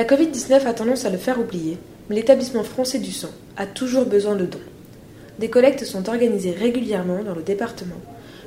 La Covid-19 a tendance à le faire oublier, mais l'établissement français du sang a toujours besoin de dons. Des collectes sont organisées régulièrement dans le département,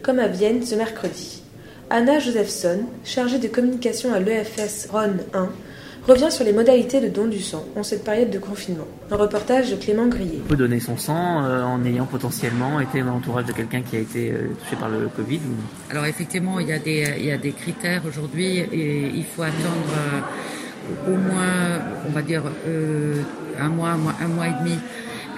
comme à Vienne ce mercredi. Anna Josephson, chargée de communication à l'EFS Ron 1, revient sur les modalités de don du sang en cette période de confinement. Un reportage de Clément Grillet. On peut donner son sang euh, en ayant potentiellement été dans l'entourage de quelqu'un qui a été euh, touché par le Covid. ou- Alors effectivement, il y a des, il y a des critères aujourd'hui et il faut attendre euh, au moins, on va dire, euh, un mois, un mois, et demi.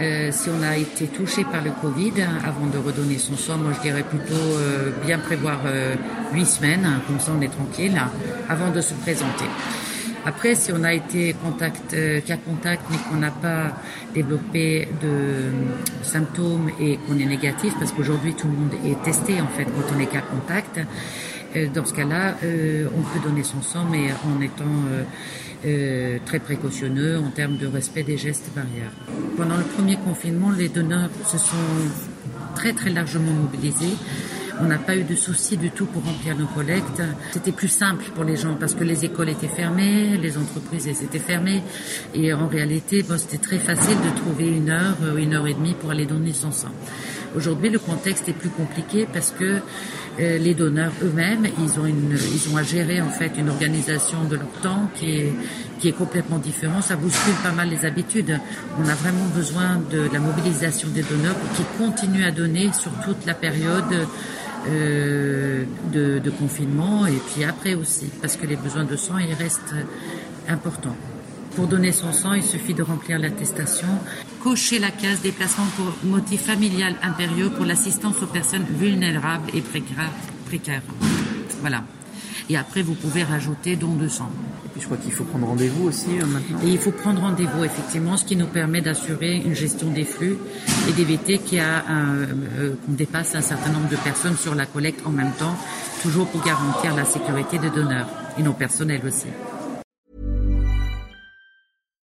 euh, si on a été touché par le Covid, avant de redonner son sang, moi je dirais plutôt euh, bien prévoir huit semaines, hein, comme ça on est tranquille, avant de se présenter. Après, si on a été contact, cas contact, mais qu'on n'a pas développé de symptômes et qu'on est négatif, parce qu'aujourd'hui tout le monde est testé en fait quand on est cas contact, dans ce cas-là, euh, on peut donner son sang, mais en étant euh, euh, très précautionneux en termes de respect des gestes barrières. Pendant le premier confinement, les donneurs se sont très très largement mobilisés. On n'a pas eu de soucis du tout pour remplir nos collectes. C'était plus simple pour les gens parce que les écoles étaient fermées, les entreprises étaient fermées. Et en réalité, c'était très facile de trouver une heure, euh, une heure et demie pour aller donner son sang. Aujourd'hui, le contexte est plus compliqué parce que euh, les donneurs eux-mêmes, ils ont à gérer en fait une organisation de leur temps qui est complètement différente. Ça bouscule pas mal les habitudes. On a vraiment besoin de la mobilisation des donneurs pour qu'ils continuent à donner sur toute la période euh, de, de confinement et puis après aussi, parce que les besoins de sang, ils restent importants. Pour donner son sang, il suffit de remplir l'attestation, cocher la case déplacement pour motif familial impérieux pour l'assistance aux personnes vulnérables et précaires. Voilà. Et après, vous pouvez rajouter don de sang. Et puis je crois qu'il faut prendre rendez-vous aussi euh, maintenant. Et il faut prendre rendez-vous, effectivement, ce qui nous permet d'assurer une gestion des flux et d'éviter qu'il y a un, euh, qu'on dépasse un certain nombre de personnes sur la collecte en même temps, toujours pour garantir la sécurité des donneurs et nos personnels aussi.